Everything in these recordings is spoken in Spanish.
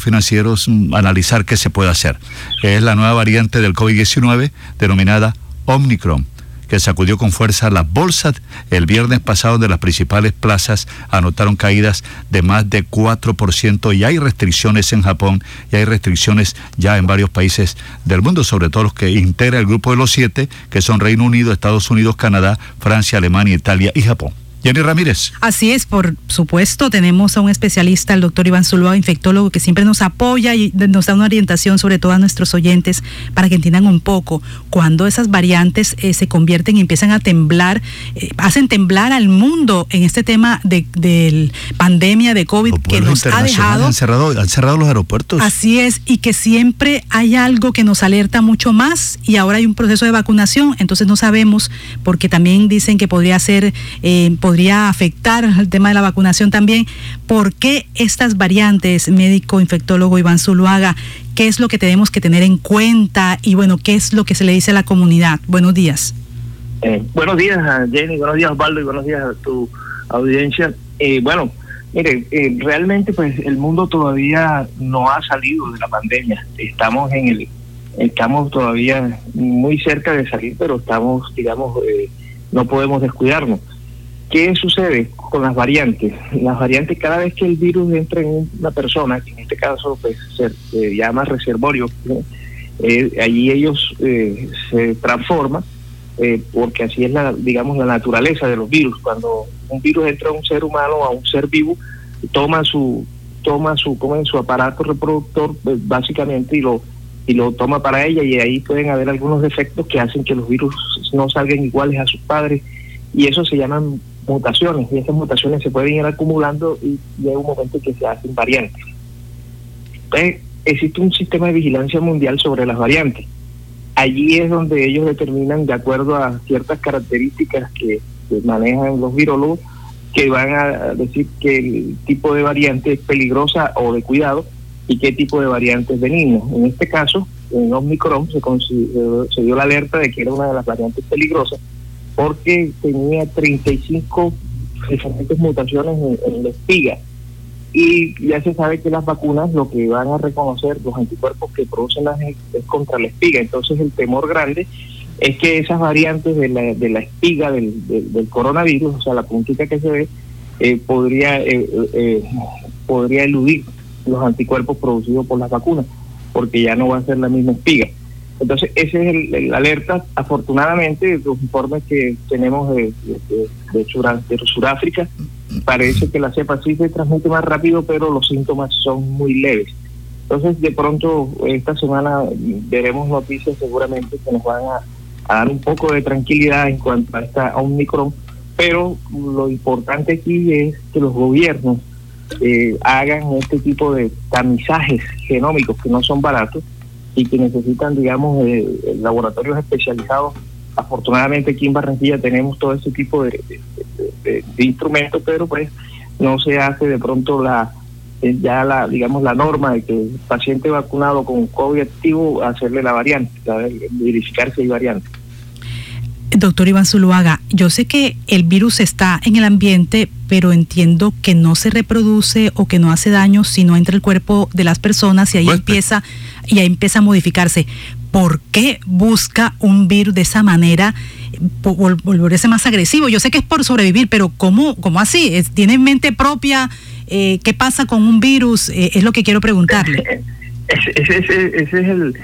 financieros mm, analizar qué se puede hacer. Es la nueva variante del COVID-19 denominada Omicron que sacudió con fuerza las bolsas el viernes pasado de las principales plazas anotaron caídas de más de 4% y hay restricciones en Japón y hay restricciones ya en varios países del mundo, sobre todo los que integra el grupo de los siete, que son Reino Unido, Estados Unidos, Canadá, Francia, Alemania, Italia y Japón. Jenny Ramírez. Así es, por supuesto, tenemos a un especialista, el doctor Iván Zuluaga, infectólogo, que siempre nos apoya y nos da una orientación sobre todo a nuestros oyentes para que entiendan un poco cuando esas variantes eh, se convierten y empiezan a temblar, eh, hacen temblar al mundo en este tema de, pandemia de COVID que nos ha dejado. Han cerrado, han cerrado los aeropuertos. Así es, y que siempre hay algo que nos alerta mucho más y ahora hay un proceso de vacunación, entonces no sabemos, porque también dicen que podría ser... Eh, podría afectar el tema de la vacunación también. ¿Por qué estas variantes, médico infectólogo Iván Zuluaga? ¿Qué es lo que tenemos que tener en cuenta? Y bueno, ¿qué es lo que se le dice a la comunidad? Buenos días. Eh, buenos días, Jenny. Buenos días, Osvaldo. Y buenos días a tu audiencia. Eh, bueno, mire, eh, realmente pues el mundo todavía no ha salido de la pandemia. Estamos en el, estamos todavía muy cerca de salir, pero estamos, digamos, no podemos descuidarnos. ¿Qué sucede con las variantes? Las variantes, cada vez que el virus entra en una persona, que en este caso pues, se, llama reservorio, eh, allí ellos eh, se transforman, eh, porque así es la, digamos, la naturaleza de los virus. Cuando un virus entra a un ser humano, a un ser vivo, toma su toma su como su aparato reproductor básicamente y lo y lo toma para ella y ahí pueden haber algunos defectos que hacen que los virus no salgan iguales a sus padres y eso se llaman mutaciones y esas mutaciones se pueden ir acumulando y llega un momento que se hacen variantes. Entonces, existe un sistema de vigilancia mundial sobre las variantes. Allí es donde ellos determinan, de acuerdo a ciertas características que, manejan los virólogos, que van a decir que el tipo de variante es peligrosa o de cuidado y qué tipo de variante es benigno. En este caso, en Omicron se, se dio la alerta de que era una de las variantes peligrosas porque tenía 35 diferentes mutaciones en, la espiga. Y ya se sabe que las vacunas lo que van a reconocer, los anticuerpos que producen las es contra la espiga. Entonces el temor grande es que esas variantes de la, de la espiga del, coronavirus, o sea, la puntita que se ve, eh, podría, eh, eh, podría eludir los anticuerpos producidos por las vacunas, porque ya no va a ser la misma espiga. Entonces, ese es el, alerta. Afortunadamente, los informes que tenemos de, de, Sudáfrica, parece que la cepa sí se transmite más rápido, pero los síntomas son muy leves. Entonces, de pronto, esta semana veremos noticias seguramente que nos van a, dar un poco de tranquilidad en cuanto a esta Omicron, pero lo importante aquí es que los gobiernos eh, hagan este tipo de tamizajes genómicos que no son baratos y que necesitan, digamos, eh, laboratorios especializados. Afortunadamente aquí en Barranquilla tenemos todo ese tipo de, instrumentos, pero pues no se hace de pronto la eh, ya la digamos la norma de que el paciente vacunado con COVID activo hacerle la variante, verificar si hay variante. Doctor Iván Zuluaga, yo sé que el virus está en el ambiente, pero entiendo que no se reproduce o que no hace daño si no entra el cuerpo de las personas y ahí empieza y ahí empieza a modificarse. ¿Por qué busca un virus de esa manera volverse más agresivo? Yo sé que es por sobrevivir, pero ¿cómo, cómo así? ¿Tiene mente propia? Eh, ¿Qué pasa con un virus? Eh, es lo que quiero preguntarle. Ese, es el,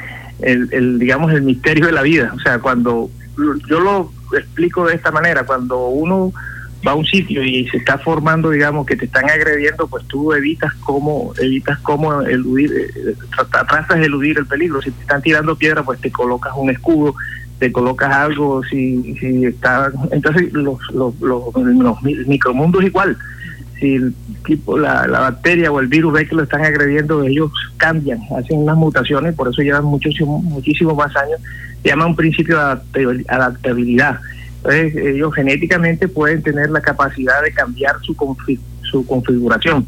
el, digamos, el misterio de la vida. O sea, cuando yo lo explico de esta manera, cuando uno va a un sitio y se está formando, digamos, que te están agrediendo, pues tú evitas cómo, evitas cómo eludir, eh, tratas de eludir el peligro. Si te están tirando piedra, pues te colocas un escudo, te colocas algo, si, si está, entonces los, los, los, los micromundos igual. Si el tipo, la, bacteria o el virus ve que lo están agrediendo, ellos cambian, hacen unas mutaciones, por eso llevan muchísimo, muchísimos más años se llama un principio de adaptabilidad. Entonces, ellos genéticamente pueden tener la capacidad de cambiar su, su configuración.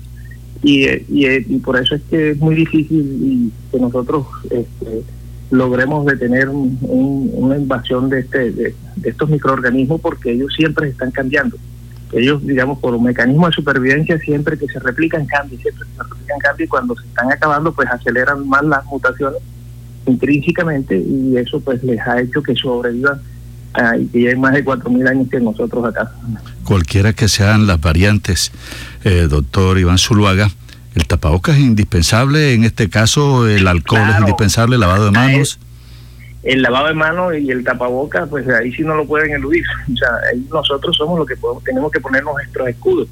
Y, y, por eso es que es muy difícil que nosotros este, logremos detener una invasión de, este, de, estos microorganismos porque ellos siempre están cambiando. Ellos, digamos, por un mecanismo de supervivencia, siempre que se replican cambios, siempre que se replican cambios, y cuando se están acabando, pues aceleran más las mutaciones intrínsecamente y eso pues les ha hecho que sobrevivan. Ah, y que ya hay más de 4.000 años que nosotros acá. Cualquiera que sean las variantes, eh, doctor Iván Zuluaga, el tapabocas es indispensable, en este caso el alcohol es indispensable, el lavado de manos el lavado de manos y el tapaboca, pues ahí sí no lo pueden eludir. O sea, ahí nosotros somos los que podemos, tenemos que poner nuestros escudos.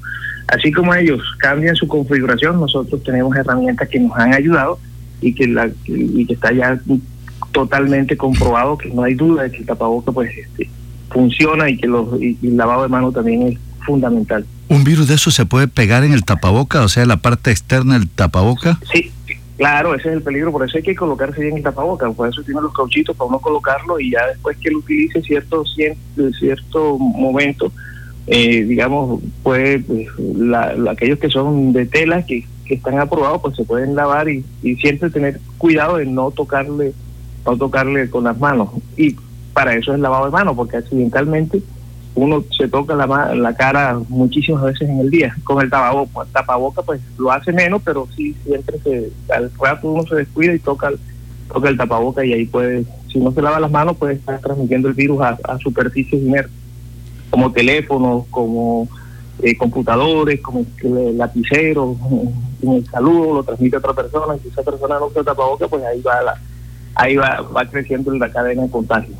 Así como ellos cambian su configuración, nosotros tenemos herramientas que nos han ayudado y que, la, y que está ya totalmente comprobado que no hay duda de que el tapaboca pues este, funciona y que los, y, el lavado de manos también es fundamental. ¿Un virus de eso se puede pegar en el tapaboca, o sea, la parte externa del tapaboca? Sí, Claro, ese es el peligro, por eso hay que colocarse bien el tapabocas, por eso tiene los cauchitos para uno colocarlo y ya después que lo utilice cierto cierto momento, eh, digamos, pues, aquellos que son de tela, que, están aprobados, pues se pueden lavar y, y siempre tener cuidado de no tocarle, no tocarle con las manos. Y para eso es lavado de manos, porque accidentalmente uno se toca la, cara muchísimas veces en el día. Con el tapaboca, tapaboca pues lo hace menos, pero sí siempre se, al rato uno se descuida y toca el, toca el tapaboca y ahí puede, si no se lava las manos, puede estar transmitiendo el virus a, superficies inertes, como teléfonos, como eh, computadores, como lapiceros, en el saludo lo transmite a otra persona, y si esa persona no usa tapaboca, pues ahí va la, ahí va, va creciendo la cadena de contagio.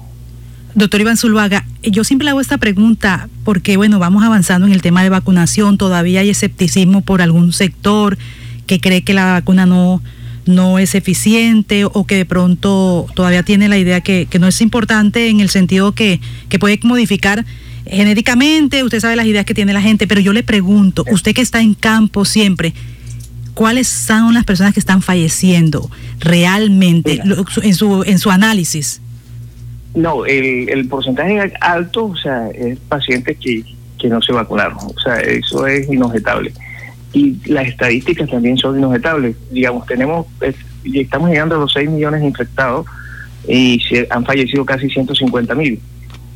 Doctor Iván Zuluaga, yo siempre hago esta pregunta porque, bueno, vamos avanzando en el tema de vacunación, todavía hay escepticismo por algún sector que cree que la vacuna no, no es eficiente o que de pronto todavía tiene la idea que, no es importante en el sentido que, que puede modificar genéticamente, usted sabe las ideas que tiene la gente, pero yo le pregunto, usted que está en campo siempre, ¿cuáles son las personas que están falleciendo realmente en su, en su análisis? No, el, el porcentaje alto, o sea, es pacientes que, que no se vacunaron. O sea, eso es inobjetable. Y las estadísticas también son inobjetables. Digamos, tenemos, estamos llegando a los 6 millones de infectados y se han fallecido casi 150 mil.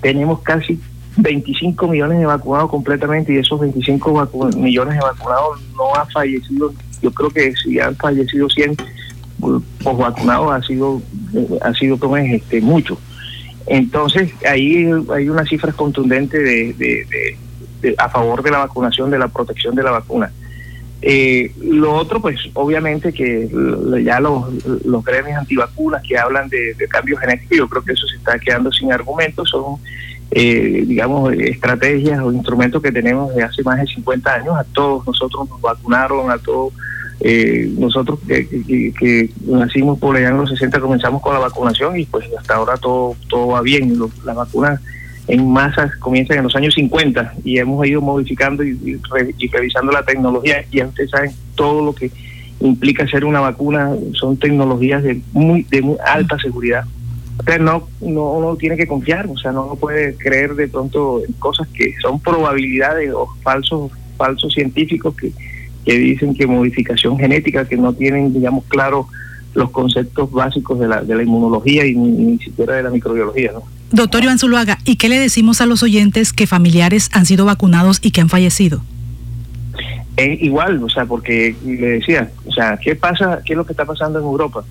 Tenemos casi 25 millones de vacunados completamente y esos 25 millones de vacunados no han fallecido. Yo creo que si han fallecido 100 pues vacunados ha sido ha sido este, mucho. Entonces, ahí hay unas cifras contundentes de, a favor de la vacunación, de la protección de la vacuna. Eh, lo otro, pues obviamente que ya los, los gremios antivacunas que hablan de, cambios genéticos, yo creo que eso se está quedando sin argumentos, son, eh, digamos, estrategias o instrumentos que tenemos de hace más de 50 años. A todos nosotros nos vacunaron, a todos eh, nosotros que, nacimos por allá en los 60 comenzamos con la vacunación y pues hasta ahora todo todo va bien. las vacunas en masas comienzan en los años 50 y hemos ido modificando y, revisando la tecnología y ustedes saben todo lo que implica hacer una vacuna son tecnologías de muy de muy alta seguridad. Usted no, no uno tiene que confiar, o sea, no puede creer de pronto en cosas que son probabilidades o falsos falsos científicos que que dicen que modificación genética, que no tienen, digamos, claro los conceptos básicos de la, de la inmunología y ni, siquiera de la microbiología. ¿no? Doctor Iván Zuluaga, ¿y qué le decimos a los oyentes que familiares han sido vacunados y que han fallecido? Es igual, o sea, porque le decía, o sea, ¿qué pasa? ¿Qué es lo que está pasando en Europa?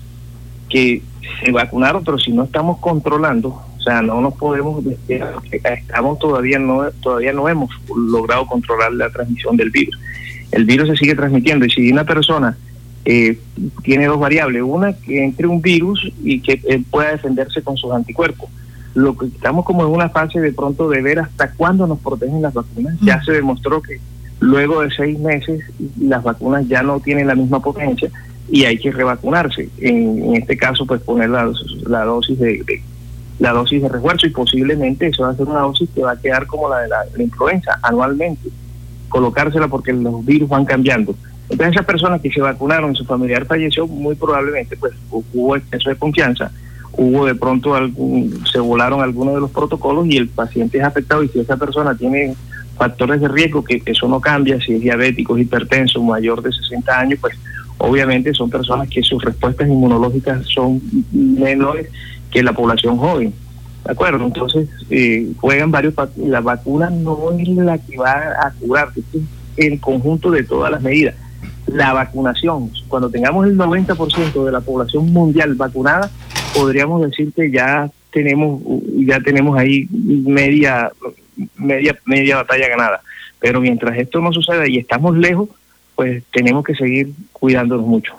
Que se vacunaron, pero si no estamos controlando, o sea, no nos podemos, estamos todavía no todavía no hemos logrado controlar la transmisión del virus el virus se sigue transmitiendo. Y si una persona eh, tiene dos variables, una que entre un virus y que eh, pueda defenderse con sus anticuerpos. Lo que estamos como en una fase de pronto de ver hasta cuándo nos protegen las vacunas. Ya mm. se demostró que luego de seis meses las vacunas ya no tienen la misma potencia y hay que revacunarse. En, este caso, pues poner la, dosis de, la dosis de refuerzo y posiblemente eso va a ser una dosis que va a quedar como la de la influenza anualmente colocársela porque los virus van cambiando. Entonces esas personas que se vacunaron, su familiar falleció, muy probablemente pues hubo exceso de confianza, hubo de pronto se volaron algunos de los protocolos y el paciente es afectado y si esa persona tiene factores de riesgo que eso no cambia, si es diabético, hipertenso, mayor de 60 años, pues obviamente son personas que sus respuestas inmunológicas son menores que la población joven. ¿De acuerdo? Entonces, eh, juegan varios. La vacuna no es la que va a curar, es el conjunto de todas las medidas. La vacunación, cuando tengamos el 90% de la población mundial vacunada, podríamos decir que ya tenemos ya tenemos ahí media media media batalla ganada. Pero mientras esto no suceda y estamos lejos, pues tenemos que seguir cuidándonos mucho.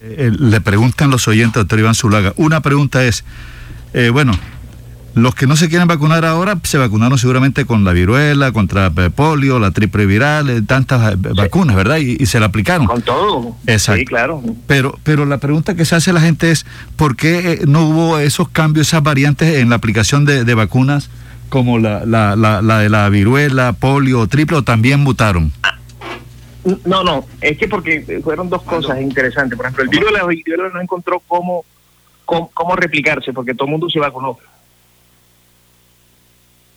Eh, le preguntan los oyentes, doctor Iván Zulaga. Una pregunta es, eh, bueno, los que no se quieren vacunar ahora se vacunaron seguramente con la viruela, contra polio, la triple viral, eh, tantas vacunas, ¿verdad? Y, se la aplicaron. Con todo. Exacto. Sí, claro. Pero, pero la pregunta que se hace la gente es, ¿por qué no hubo esos cambios, esas variantes en la aplicación de, vacunas como la, la, la, de la viruela, polio, triple, o también mutaron? No, no, es que porque fueron dos cosas interesantes. Por ejemplo, el virus de la viruela no encontró cómo, cómo, replicarse porque todo el mundo se vacunó.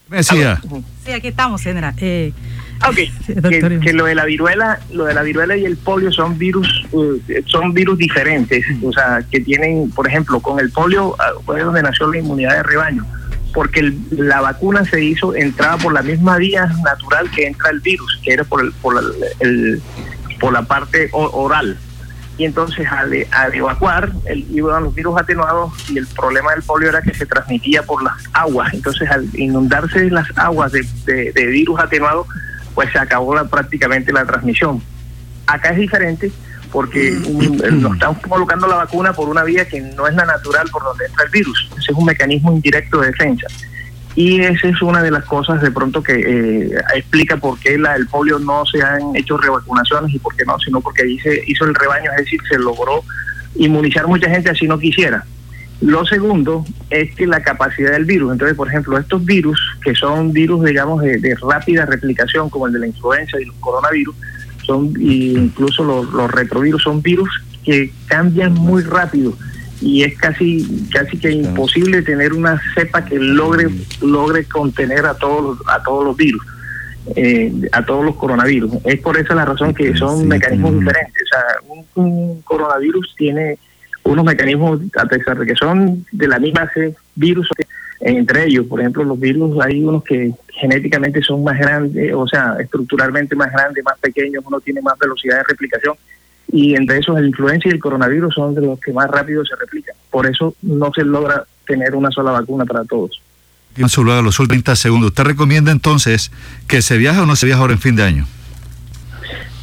Me decía. Sí, aquí estamos, general. Eh, ah, ok, que, lo de la viruela, lo de la viruela y el polio son virus, eh, son virus diferentes, o sea, que tienen, por ejemplo, con el polio ah, fue donde nació la inmunidad de rebaño porque la vacuna se hizo, entraba por la misma vía natural que entra el virus, que era por, el, por, el, por la parte oral. Y entonces al, evacuar, el, iban los virus atenuados y el problema del polio era que se transmitía por las aguas. Entonces al inundarse las aguas de, de, virus atenuado, pues se acabó prácticamente la transmisión. Acá es diferente porque mm. nos estamos colocando la vacuna por una vía que no es la natural por donde entra el virus. Ese es un mecanismo indirecto de defensa. Y esa es una de las cosas de pronto que eh, explica por qué la, el polio no se han hecho revacunaciones y por qué no, sino porque ahí se hizo el rebaño, es decir, se logró inmunizar mucha gente así no quisiera. Lo segundo es que la capacidad del virus, entonces, por ejemplo, estos virus, que son virus, digamos, de rápida replicación, como el de la influenza y los coronavirus, son incluso los, los retrovirus son virus que cambian muy rápido y es casi casi que imposible tener una cepa que logre logre contener a todos a todos los virus eh, a todos los coronavirus. Es por esa la razón que son mecanismos diferentes. O sea un, coronavirus tiene unos mecanismos a pesar de que son de la misma virus entre ellos, por ejemplo, los virus, hay unos que genéticamente son más grandes, o sea, estructuralmente más grandes, más pequeños, uno tiene más velocidad de replicación, y entre esos el influenza y el coronavirus son de los que más rápido se replican. Por eso no se logra tener una sola vacuna para todos. Solo los últimos 30 segundos. ¿Usted recomienda entonces que se viaje o no se viaje ahora en fin de año?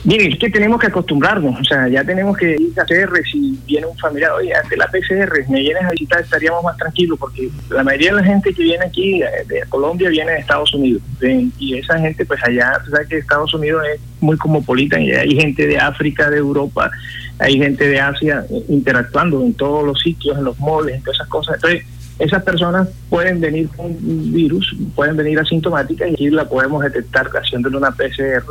Mire, es que tenemos que acostumbrarnos, o sea, ya tenemos que ir a PCR si viene un familiar, oye, ante la PCR, me vienes a visitar, estaríamos más tranquilos, porque la mayoría de la gente que viene aquí eh, de Colombia viene de Estados Unidos, y esa gente, pues allá, tú sabes que Estados Unidos es muy cosmopolita, y hay gente de África, de Europa, hay gente de Asia eh, interactuando en todos los sitios, en los moles, en todas esas cosas. Entonces, esas personas pueden venir con virus, pueden venir asintomáticas y la podemos detectar haciéndole una PCR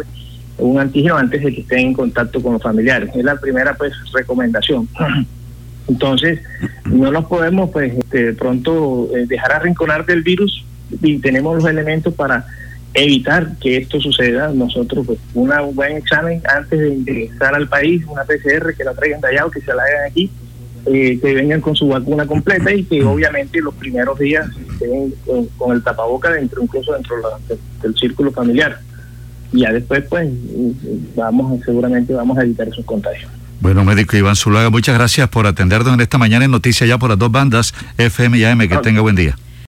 un antígeno antes de que estén en contacto con los familiares. Es la primera pues recomendación. Entonces, no nos podemos pues este, de pronto eh, dejar arrinconar del virus y tenemos los elementos para evitar que esto suceda. Nosotros, pues, un buen examen antes de ingresar al país, una PCR que la traigan de allá o que se la hagan aquí, eh, que vengan con su vacuna completa y que obviamente los primeros días estén con, el tapaboca dentro, incluso dentro del círculo familiar y ya después pues vamos seguramente vamos a evitar esos contagios. Bueno, médico Iván Zulaga, muchas gracias por atendernos en esta mañana en Noticias ya por las dos bandas FM y AM. Que tenga buen día.